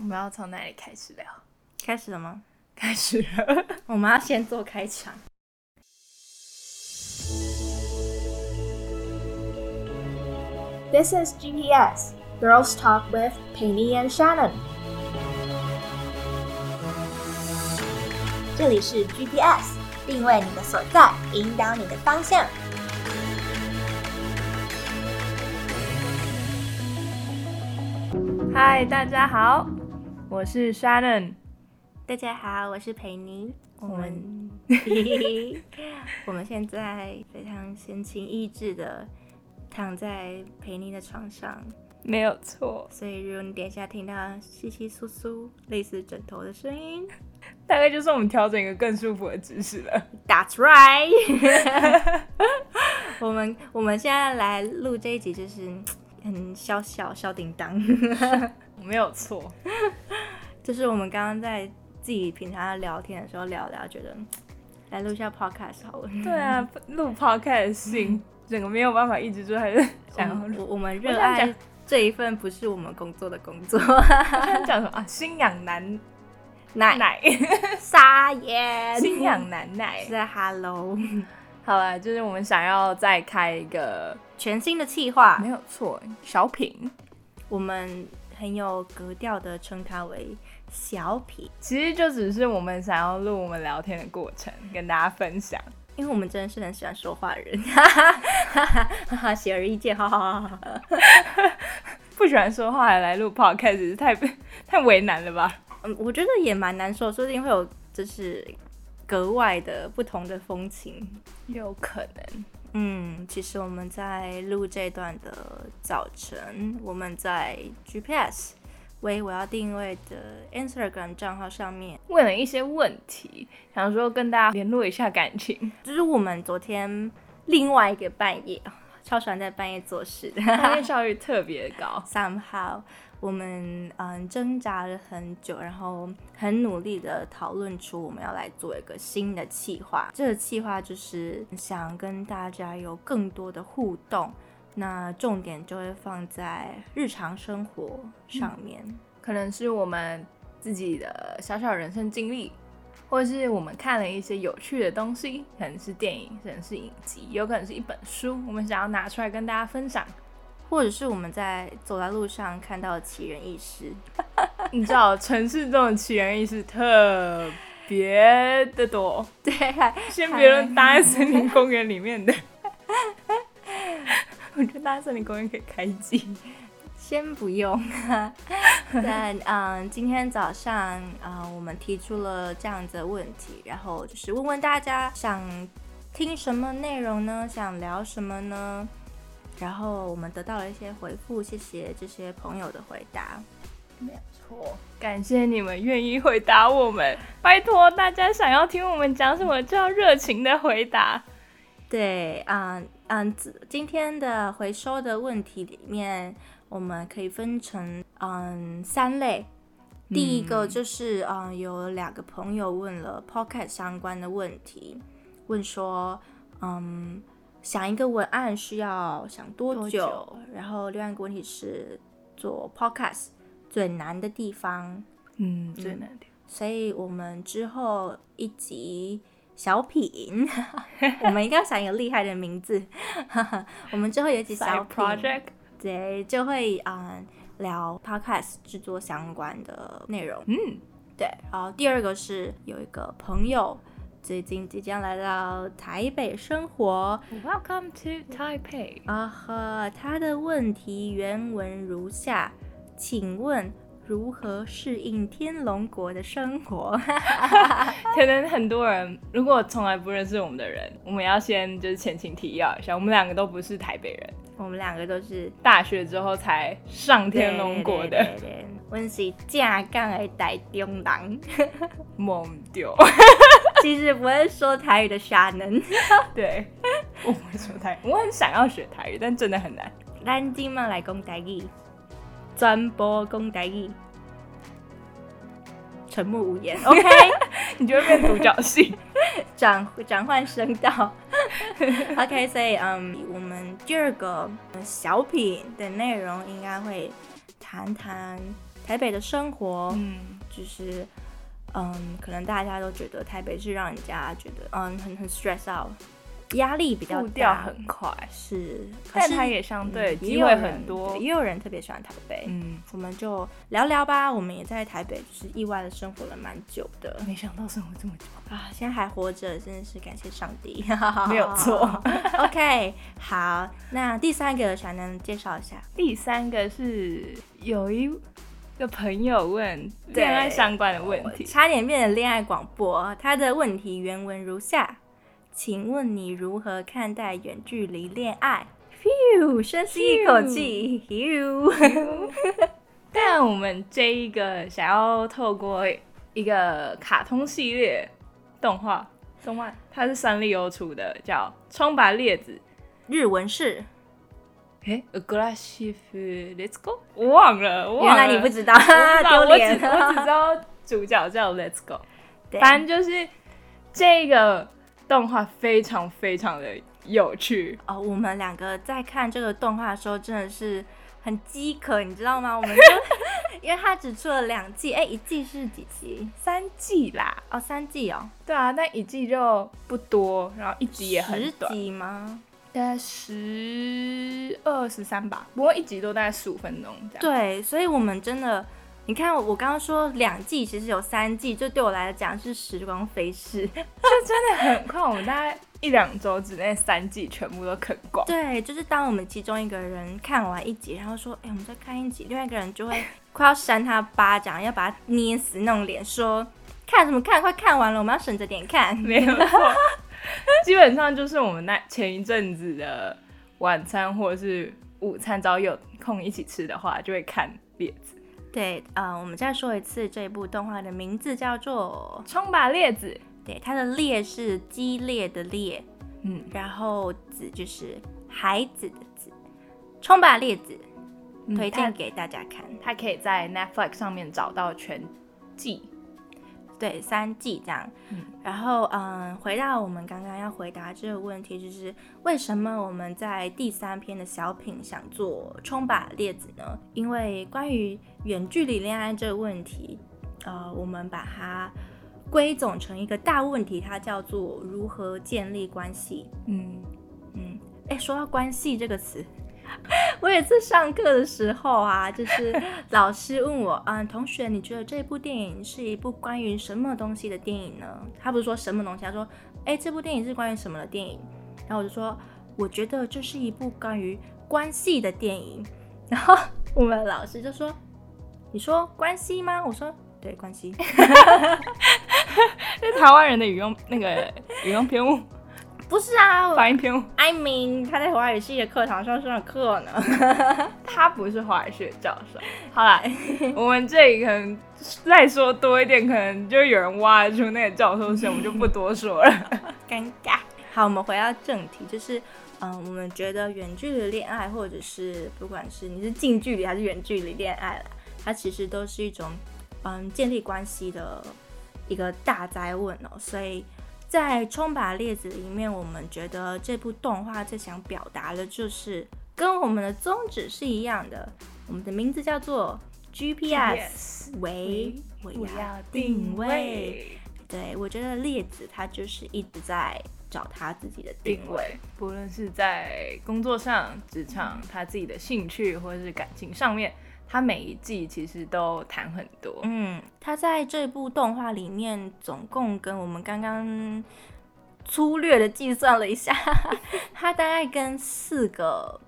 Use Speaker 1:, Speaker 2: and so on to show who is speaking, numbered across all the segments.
Speaker 1: 我们要从哪里开始聊？
Speaker 2: 开始了吗？
Speaker 1: 开始了。
Speaker 2: 我们要先做开场。
Speaker 3: This is GPS Girls Talk with Penny and Shannon。这里是 GPS，定位你的所在，引导你的方向。
Speaker 1: 嗨，大家好，我是 Shannon。
Speaker 2: 大家好，我是裴妮。我
Speaker 1: 我
Speaker 2: 们
Speaker 1: 们
Speaker 2: 我们现在非常闲情逸致的躺在裴妮的床上，
Speaker 1: 没有错，
Speaker 2: 所以如果你等一下听到稀稀疏疏类似枕头的声音
Speaker 1: 大概就是我们调整一个更舒服的姿势了。
Speaker 2: ，That's right 我们我们现在来录这一集，就是很小小小叮当，
Speaker 1: 没有错，
Speaker 2: 就是我们刚刚在自己平常聊天的时候聊聊，觉得嗯来录一下 podcast 好了。
Speaker 1: 对啊，录 podcast 的心，整个没有办法抑制住，还是想要录。
Speaker 2: 我我们热爱这一份不是我们工作的工作。
Speaker 1: 讲什么啊？新养男
Speaker 2: 奶
Speaker 1: 奶，
Speaker 2: 撒野，
Speaker 1: 心痒难 耐
Speaker 2: 是。Hello
Speaker 1: 好了，就是我们想要再开一个，
Speaker 2: 全新的计划
Speaker 1: 没，有错，小品。
Speaker 2: 我们很有格调的称它为小品，
Speaker 1: 其实就只是我们想要录我们聊天的过程，跟大家分享。
Speaker 2: 因为我们真的是很喜欢说话的人，哈哈哈哈哈，显而易见，哈哈哈哈哈。
Speaker 1: 不喜欢说话还来录 podcast，是太太为难了吧？
Speaker 2: 嗯，我觉得也蛮难受，说不定会有就是格外的不同的风情。
Speaker 1: 有可能。
Speaker 2: 嗯，其实我们在录这段的早晨，我们在 GPS 为我要定位的 Instagram 账号上面，
Speaker 1: 问了一些问题，想说跟大家联络一下感情。
Speaker 2: 就是我们昨天另外一个半夜，超喜欢在半夜做事的。
Speaker 1: 半夜效率特别高，
Speaker 2: Somehow，我们嗯挣扎了很久，然后很努力的讨论出我们要来做一个新的企划。这个企划就是想跟大家有更多的互动，那重点就会放在日常生活上面。
Speaker 1: 可能是我们自己的小小人生经历，或是我们看了一些有趣的东西，可能是电影，可能是影集，有可能是一本书，我们想要拿出来跟大家分享。
Speaker 2: 或者是我们在走在路上看到的奇人异事，
Speaker 1: 你知道，城市这种奇人异事特别的多。
Speaker 2: 对，
Speaker 1: 先别论大安森林公园里面的，我觉得大安森林公园可以开机。
Speaker 2: 先不用。但嗯，今天早上嗯，我们提出了这样子的问题，然后就是问问大家想听什么内容呢？想聊什么呢？然后我们得到了一些回复，谢谢这些朋友的回答。
Speaker 1: 没有错，感谢你们愿意回答我们，拜托大家想要听我们讲什么，就要热情的回答。
Speaker 2: 对，嗯嗯，今天的回收的问题里面，我们可以分成嗯三类。第一个就是嗯，有两个朋友问了 Pocket 相关的问题，问说嗯，想一个文案需要想多久？
Speaker 1: 多久
Speaker 2: 然后另外一个问题是做 Podcast 最难的地方，
Speaker 1: 嗯，最难的。
Speaker 2: 所以我们之后一集小品，我们应该要想一个厉害的名字。我们之后有一集小品
Speaker 1: project，
Speaker 2: 对，就会嗯聊 podcast 制作相关的内容。
Speaker 1: 嗯，
Speaker 2: 对，然后第二个是有一个朋友最近即将来到台北生活
Speaker 1: ，Welcome to Taipei。
Speaker 2: 啊哈，他的问题原文如下，请问如何适应天龙国的生活？
Speaker 1: 可能很多人如果从来不认识我们的人，我们要先就是前情提要一下，我们两个都不是台北人，
Speaker 2: 我们两个都是
Speaker 1: 大学之后才上天龙国的
Speaker 2: 对对对对我们是正港的台中人，
Speaker 1: 猛丢。
Speaker 2: 其实不会说台语的傻能。
Speaker 1: 对，我不会说台语，我很想要学台语，但真的很难。
Speaker 2: 咱今嘛来讲台语，全部讲台语，沉默无言。OK，
Speaker 1: 你就会变独角戏。
Speaker 2: 转转换声道。OK，所以嗯，我们第二个小品的内容应该会谈谈台北的生活，
Speaker 1: 嗯，
Speaker 2: 就是嗯，可能大家都觉得台北是让人家觉得嗯很很 stress out，压力比较
Speaker 1: 步调，很快，
Speaker 2: 是，
Speaker 1: 但它也相对
Speaker 2: 嗯
Speaker 1: 机会很多
Speaker 2: 对。也有人特别喜欢台北。
Speaker 1: 嗯，
Speaker 2: 我们就聊聊吧，我们也在台北就是意外的生活了蛮久的
Speaker 1: 没想到生活这么久。
Speaker 2: 啊，现在还活着，真的是感谢上帝。
Speaker 1: 没有错。
Speaker 2: OK，好，那第三个小南介绍一下。
Speaker 1: 第三个是有一个朋友问
Speaker 2: 对
Speaker 1: 恋爱相关的问题，
Speaker 2: 差点变成恋爱广播。他的问题原文如下：请问你如何看待远距离恋爱？Phew，深吸一口气。Phew，
Speaker 1: 但我们这一个想要透过一个卡通系列动画，动画它是三丽鸥出的，叫《冲吧列子》。
Speaker 2: 日文是，
Speaker 1: 诶 a g r e s s i v e Let's Go，我忘了，我忘
Speaker 2: 原来你不知道，
Speaker 1: 我 只
Speaker 2: 脸。
Speaker 1: 我只知道主角叫 Let's Go，
Speaker 2: 对
Speaker 1: 反正就是这个动画非常非常的有趣。
Speaker 2: 哦，我们两个在看这个动画的时候，真的是很饥渴，你知道吗？我们就 因为它只出了两季，哎、一季是几集？
Speaker 1: 三季啦，
Speaker 2: 哦，三季哦，
Speaker 1: 对啊，但一季就不多，然后一集也很
Speaker 2: 十
Speaker 1: 短，
Speaker 2: 集吗？
Speaker 1: 大概十二十三吧，不过一集都大概十五分钟这样。
Speaker 2: 对，所以我们真的，你看我刚刚说两季，其实有三季，就对我来讲是时光飞逝。
Speaker 1: 就真的很快，我们大概一两周之内三季全部都啃光。
Speaker 2: 对，就是当我们其中一个人看完一集，然后说，哎、我们再看一集，另外一个人就会快要扇他巴掌，要把他捏死那种脸，说看什么看，快看完了，我们要省着点看。
Speaker 1: 没有错，基本上就是我们那前一阵子的晚餐或者是午餐，只要有空一起吃的话，就会看列子。
Speaker 2: 对，呃，我们再说一次，这部动画的名字叫做，
Speaker 1: 冲吧列子，
Speaker 2: 对，它的列是激烈的烈，
Speaker 1: 嗯，
Speaker 2: 然后子就是孩子的子，冲吧列子，推荐给大家看。
Speaker 1: 它可以在 Netflix 上面找到全季。
Speaker 2: 对，三季这样。
Speaker 1: 嗯
Speaker 2: 然后嗯，回到我们刚刚要回答这个问题，就是为什么我们在第三篇的小品想做冲吧列子呢？因为关于远距离恋爱这个问题，呃，我们把它归总成一个大问题，它叫做如何建立关系。
Speaker 1: 嗯，
Speaker 2: 嗯，哎，说到关系这个词，我有一次上课的时候啊，就是 老师问我，嗯，同学，你觉得这部电影是一部关于什么东西的电影呢？他不是说什么东西，他说，哎，这部电影是关于什么的电影？然后我就说，我觉得这是一部关于关系的电影。然后我们老师就说，你说关系吗？我说，对，关系。
Speaker 1: 是台湾人的语用那个语用偏误，
Speaker 2: 不是啊，我
Speaker 1: 发音偏误。
Speaker 2: I mean，他在华语系的课堂上上课呢。
Speaker 1: 他不是华语系的教授。好啦，我们这里可能再说多一点，可能就有人挖得出那个教授线，我们就不多说了。
Speaker 2: 尴尬。好，我们回到正题，就是，嗯，我们觉得远距离恋爱，或者是不管是你是近距离还是远距离恋爱啦，它其实都是一种，嗯，建立关系的一个大灾问哦。所以在《冲吧列子》里面，我们觉得这部动画最想表达的就是跟我们的宗旨是一样的，我们的名字叫做 GPS 为我
Speaker 1: 不
Speaker 2: 要定位。。对，我觉得列子他就是一直在找他自己的定位。
Speaker 1: 定位，不论是在工作上、职场，他自己的兴趣或者是感情上面，他每一季其实都谈很多。
Speaker 2: 嗯，他在这部动画里面总共跟我们刚刚粗略的计算了一下，他大概跟四个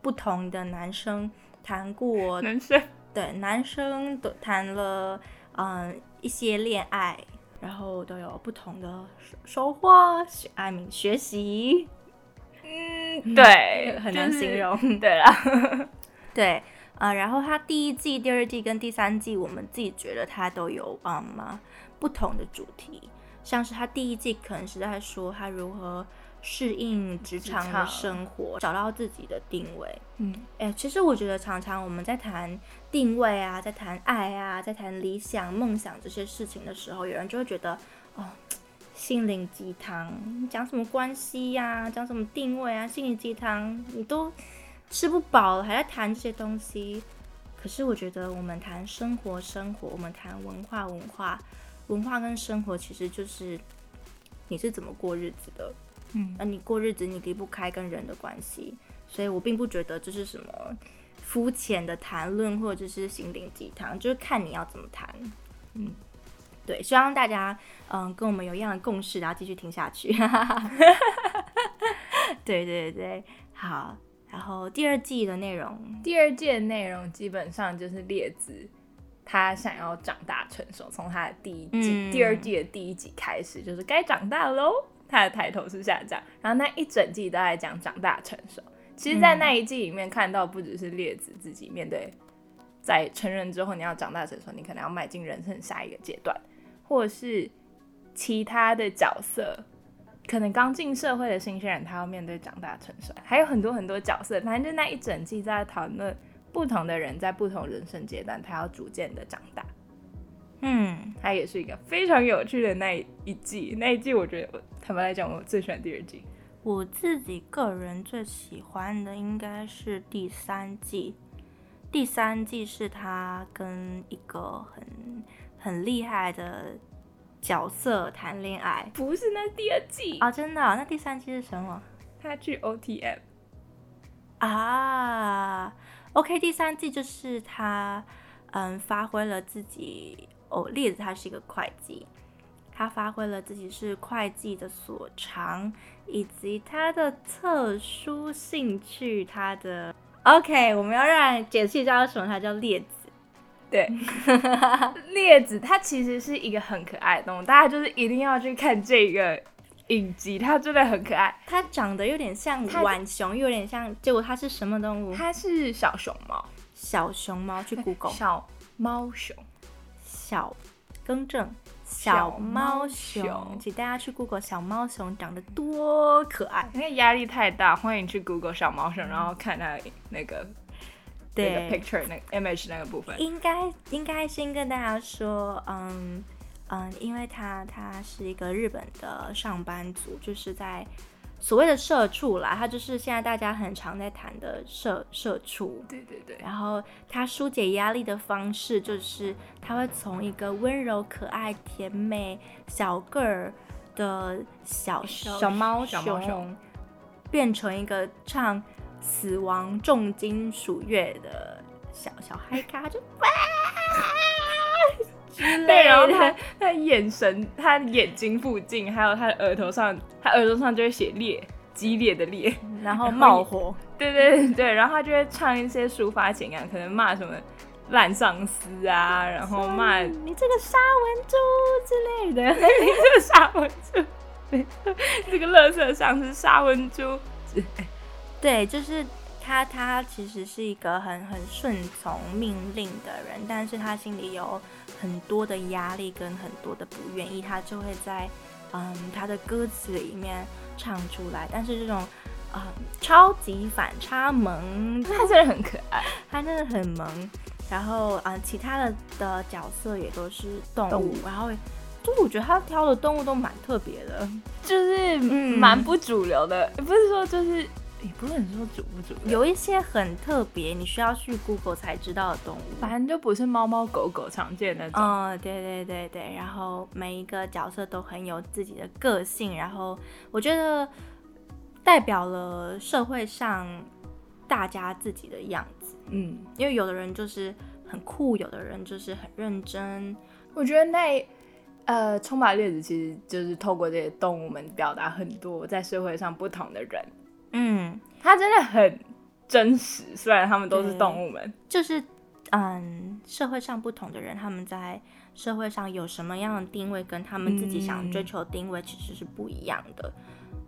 Speaker 2: 不同的男生谈过，
Speaker 1: 男生
Speaker 2: 对，男生都谈了嗯一些恋爱。然后都有不同的收收获，学爱民学习，
Speaker 1: 嗯，对，
Speaker 2: 很难
Speaker 1: 就是
Speaker 2: 形容。
Speaker 1: 对啦，
Speaker 2: 对，呃，然后它第一季、第二季跟第三季，我们自己觉得它都有嗯嘛不同的主题，像是它第一季可能是在说他如何适应职场的生活，找到自己的定位。
Speaker 1: 嗯，
Speaker 2: 哎，其实我觉得常常我们在谈定位啊，在谈爱啊，在谈理想、梦想这些事情的时候，有人就会觉得哦。心灵鸡汤，讲什么关系呀、讲什么定位啊，心灵鸡汤，你都吃不饱了，还在谈这些东西。可是我觉得我们谈生活，生活，我们谈文化，文化，文化跟生活，其实就是你是怎么过日子的。
Speaker 1: 嗯
Speaker 2: 那你过日子，你离不开跟人的关系，所以我并不觉得这是什么肤浅的谈论，或者是心灵鸡汤，就是看你要怎么谈。
Speaker 1: 嗯，
Speaker 2: 对，希望大家嗯跟我们有一样的共识，然后继续听下去。对对对，好。然后第二季的内容，
Speaker 1: 第二季的内容基本上就是列子他想要长大成熟，从他的第一季、
Speaker 2: 嗯
Speaker 1: 第二季的第一集开始，就是该长大喽。他的抬头是下降，然后那一整季都在讲长大成熟。其实，在那一季里面看到，不只是列子自己面对在成人之后你要长大成熟，你可能要迈进人生下一个阶段，或者是其他的角色，可能刚进社会的新鲜人，他要面对长大成熟，还有很多很多角色，反正就那一整季在讨论不同的人在不同人生阶段，他要逐渐的长大。
Speaker 2: 嗯，
Speaker 1: 它也是一个非常有趣的那一季。那一季我觉得，坦白来讲，我最喜欢第二季。
Speaker 2: 我自己个人最喜欢的应该是第三季。第三季是他跟一个很很厉害的角色谈恋爱
Speaker 1: 不是，那是第二季。
Speaker 2: 啊、真的哦、那第三季是什么
Speaker 1: 他去 OTM，
Speaker 2: 啊？OK，第三季就是他嗯发挥了自己哦，列子他是一个会计，他发挥了自己是会计的所长，以及他的特殊兴趣，他的 OK，我们要让解释一下为什么他叫列子。
Speaker 1: 对，列子它其实是一个很可爱的动物，大家就是一定要去看这个影集，它真的很可爱。
Speaker 2: 它长得有点像
Speaker 1: 它
Speaker 2: 浣熊，又有点像，结果它是什么动物？
Speaker 1: 它是小熊猫，
Speaker 2: 小熊猫，去 Google
Speaker 1: 小猫熊。
Speaker 2: 小，更正，
Speaker 1: 小
Speaker 2: 小
Speaker 1: 猫熊，
Speaker 2: 请大家去 Google 小猫熊长得多可爱。
Speaker 1: 因为压力太大，欢迎去 Google 小猫熊，然后看它那个那个
Speaker 2: 对
Speaker 1: ，picture 那个 image 那个部分。
Speaker 2: 应该应该先跟大家说，嗯嗯，因为他他是一个日本的上班族，就是在所谓的社畜啦，他就是现在大家很常在谈的社社畜。
Speaker 1: 对对对，
Speaker 2: 然后他疏解压力的方式就是他会从一个温柔、可爱、甜美、小个儿的小
Speaker 1: 小
Speaker 2: 小猫
Speaker 1: 小猫熊
Speaker 2: 熊，变成一个唱死亡重金属乐的小小嗨咖，就哇之类的。
Speaker 1: 对，然后他他眼神，他眼睛附近，还有他的额头上，他额头上就会写裂，激烈的烈。
Speaker 2: 然后冒火，
Speaker 1: 对对对对，然后他就会唱一些抒发情感，可能骂什么烂上司啊，然后骂
Speaker 2: 嗯你这个杀文猪之类的。
Speaker 1: 你这个杀文猪，对，这个乐色上司沙文猪。
Speaker 2: 对，就是他，他其实是一个很很顺从命令的人，但是他心里有很多的压力跟很多的不愿意，他就会在嗯他的歌词里面唱出来。但是这种嗯超级反差萌，
Speaker 1: 他真的很可爱，
Speaker 2: 他真的很萌。然后啊、嗯其他的的角色也都是动物，
Speaker 1: 动物
Speaker 2: 然后就是我觉得他挑的动物都蛮特别的。
Speaker 1: 就是
Speaker 2: 嗯
Speaker 1: 蛮不主流的，不是说就是，也不能说主不主，
Speaker 2: 有一些很特别，你需要去 Google 才知道的动物。
Speaker 1: 反正就不是猫猫狗狗常见的那种。
Speaker 2: 嗯，对对对对，然后每一个角色都很有自己的个性，然后我觉得代表了社会上大家自己的样子，
Speaker 1: 嗯，
Speaker 2: 因为有的人就是很酷，有的人就是很认真，
Speaker 1: 我觉得那呃，冲吧列子其实就是透过这些动物们表达很多在社会上不同的人，
Speaker 2: 嗯，
Speaker 1: 它真的很真实。虽然他们都是动物们，
Speaker 2: 就是嗯，社会上不同的人，他们在社会上有什么样的定位，跟他们自己想追求的定位其实是不一样的。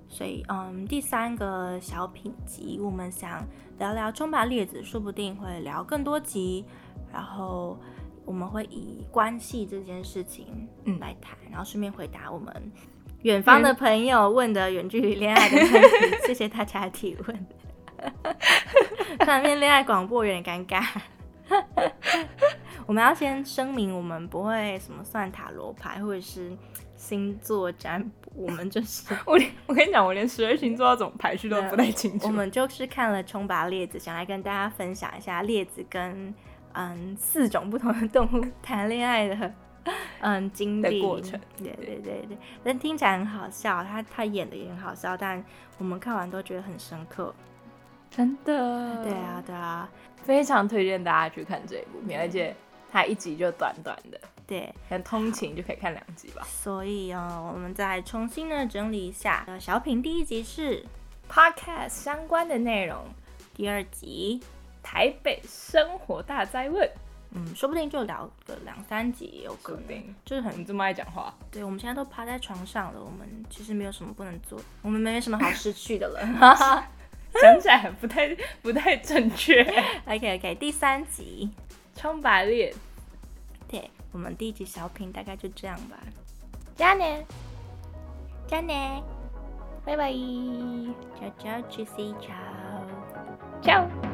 Speaker 2: 所以，嗯，第三个小品集，我们想聊聊冲吧列子，说不定会聊更多集，然后我们会以关系这件事情
Speaker 1: 嗯
Speaker 2: 来谈，然后顺便回答我们远方的朋友问的远距离恋爱的问题。谢谢大家的提问。突然变恋爱广播有点尴尬。我们要先声明，我们不会什么算塔罗牌或者是星座占卜，我们就是
Speaker 1: 我连我跟你讲，我连十二星座要怎么排序都不太清楚。
Speaker 2: 我们就是看了冲吧列子，想来跟大家分享一下列子跟嗯四种不同的动物谈恋爱的 嗯经历
Speaker 1: 的过程
Speaker 2: 对对对对，但听起来很好笑，他他演的也很好笑，但我们看完都觉得很深刻。
Speaker 1: 真的，
Speaker 2: 对啊，对啊，
Speaker 1: 非常推荐大家去看这一部片，而且它一集就短短的，
Speaker 2: 对，
Speaker 1: 很通勤就可以看两集吧。
Speaker 2: 所以哦，我们再重新的整理一下。呃，小品第一集是
Speaker 1: Podcast 相关的内容，
Speaker 2: 第二集，
Speaker 1: 台北生活大灾问，
Speaker 2: 嗯，说不定就聊个两三集也有可能，就是很
Speaker 1: 你这么爱讲话，
Speaker 2: 对。我们现在都趴在床上了，我们其实没有什么不能做，我们没什么好失去的了。哈哈。
Speaker 1: 讲起来不太不太正确。
Speaker 2: OK OK，第三集，
Speaker 1: 冲白脸，
Speaker 2: 对我们第一集小品大概就这样吧。
Speaker 1: 加呢，
Speaker 2: 加呢，
Speaker 1: 拜拜
Speaker 2: ，ciao ciao，juicy ciao。
Speaker 1: ciao。